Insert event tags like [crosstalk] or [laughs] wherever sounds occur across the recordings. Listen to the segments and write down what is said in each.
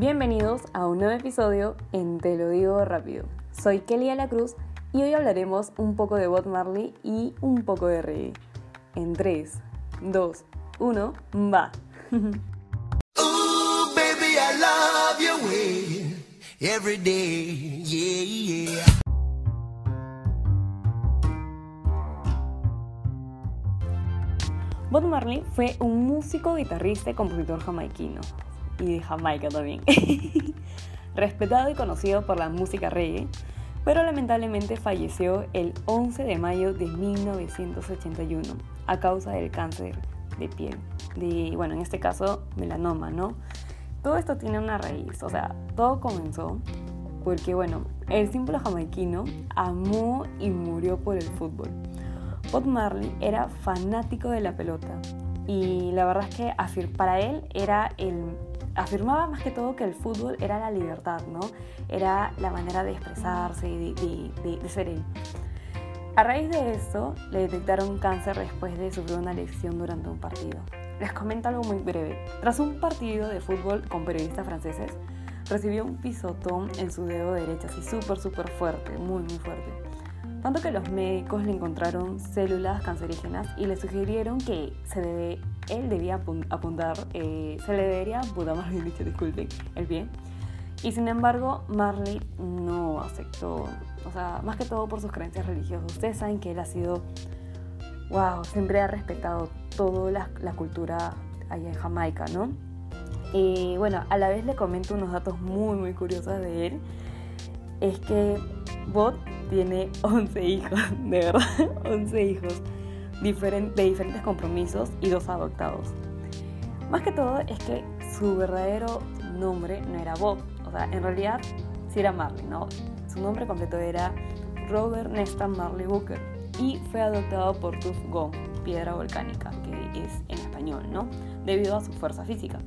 Bienvenidos a un nuevo episodio en Te lo digo rápido. Soy Kelly La Cruz y hoy hablaremos un poco de Bob Marley y un poco de reggae. En 3, 2, 1, va. [laughs] Ooh, baby, I love your way every day. Yeah, yeah. Bob Marley fue un músico, guitarrista y compositor jamaiquino y de Jamaica también. [laughs] Respetado y conocido por la música reggae, pero lamentablemente falleció el 11 de mayo de 1981 a causa del cáncer de piel, de, bueno, en este caso melanoma, ¿no? Todo esto tiene una raíz, o sea, todo comenzó porque, bueno, el símbolo jamaiquino amó y murió por el fútbol. Bob Marley era fanático de la pelota y la verdad es que para él era el afirmaba más que todo que el fútbol era la libertad, ¿no? Era la manera de expresarse, de, de, ser él. A raíz de esto, le detectaron cáncer después de sufrir una lesión durante un partido. Les comento algo muy breve. Tras un partido de fútbol con periodistas franceses, recibió un pisotón en su dedo derecho, así súper, súper fuerte, muy, muy fuerte. Tanto que los médicos le encontraron células cancerígenas y le sugirieron que se debe él debía apuntar, eh, se le debería apuntar, [laughs] más bien dicho, disculpen, el pie. Y sin embargo, Marley no aceptó, o sea, más que todo por sus creencias religiosas. Ustedes saben que él ha sido, wow, siempre ha respetado toda la, la cultura allá en Jamaica, ¿no? Y bueno, a la vez le comento unos datos muy, muy curiosos de él. Es que Bot tiene [laughs] 11 hijos, de verdad, [laughs] 11 hijos de diferentes compromisos y dos adoptados. Más que todo es que su verdadero nombre no era Bob, o sea, en realidad sí era Marley, ¿no? Su nombre completo era Robert Nesta Marley Booker y fue adoptado por Tuff Gong, piedra volcánica, que es en español, ¿no? Debido a su fuerza física.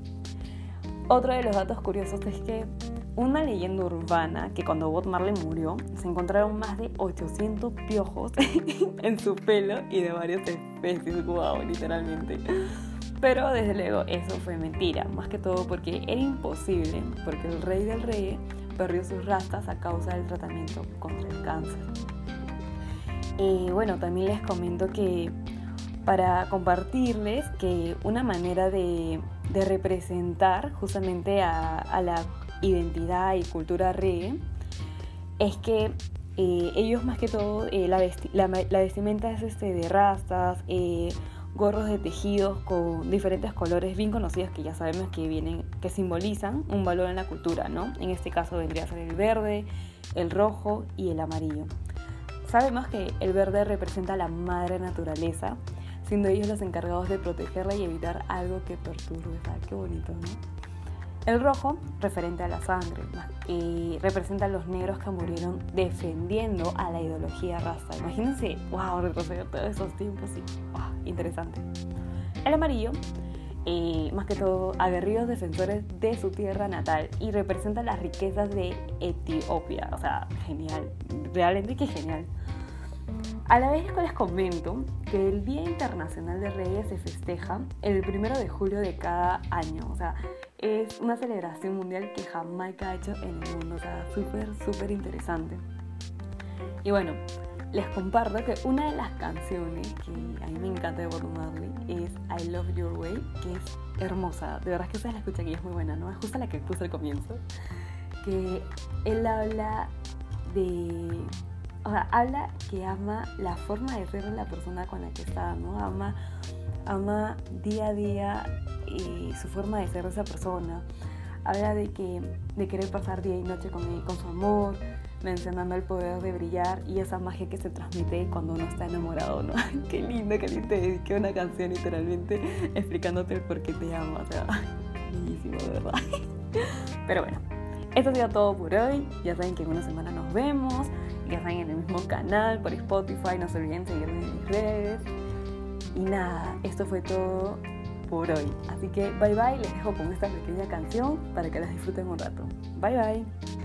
Otro de los datos curiosos es que una leyenda urbana que cuando Bob Marley murió se encontraron más de 800 piojos [laughs] en su pelo y de varias especies, wow, literalmente. Pero desde luego eso fue mentira, más que todo porque era imposible, porque el rey del rey perdió sus rastas a causa del tratamiento contra el cáncer. Y bueno, también les comento que para compartirles que una manera de, representar justamente a la identidad y cultura reggae es que eh, ellos más que todo, eh, la, vestimenta es este, de rastas, eh, gorros de tejidos con diferentes colores bien conocidos que ya sabemos que vienen, que simbolizan un valor en la cultura, ¿no? En este caso vendría a ser el verde, el rojo y el amarillo. Sabemos que el verde representa la madre naturaleza, siendo ellos los encargados de protegerla y evitar algo que perturbe. qué bonito, ¿no? El rojo, referente a la sangre, y representa a los negros que murieron defendiendo a la ideología raza. Imagínense, wow, retroceder todos esos tiempos, sí, wow, interesante. El amarillo, eh, más que todo, aguerridos defensores de su tierra natal y representa las riquezas de Etiopía. O sea, genial, realmente que genial. A la vez les comento que el Día Internacional de Reyes se festeja el primero de julio de cada año. O sea, es una celebración mundial que Jamaica ha hecho en el mundo. O sea, súper, súper interesante. Y bueno, les comparto que una de las canciones que a mí me encanta de Bob Marley es I Love Your Way, que es hermosa. De verdad que ustedes la escuchan y es muy buena, ¿no? Es justo la que puse al comienzo. Que él habla de o sea, habla que ama la forma de ser de la persona con la que está, ¿no? Ama, ama día a día y su forma de ser de esa persona. Habla de que de querer pasar día y noche con, con su amor, mencionando el poder de brillar y esa magia que se transmite cuando uno está enamorado, ¿no? [laughs] qué lindo que te dediqué una canción literalmente explicándote el por qué te amo, o sea, [laughs] bellísimo, verdad. [laughs] Pero bueno, esto ha sido todo por hoy. Ya saben que en una semana nos vemos ya saben, en el mismo canal, por Spotify, no se olviden seguirme en mis redes. Y nada, esto fue todo por hoy. Así que bye bye, les dejo con esta pequeña canción para que las disfruten un rato. Bye bye.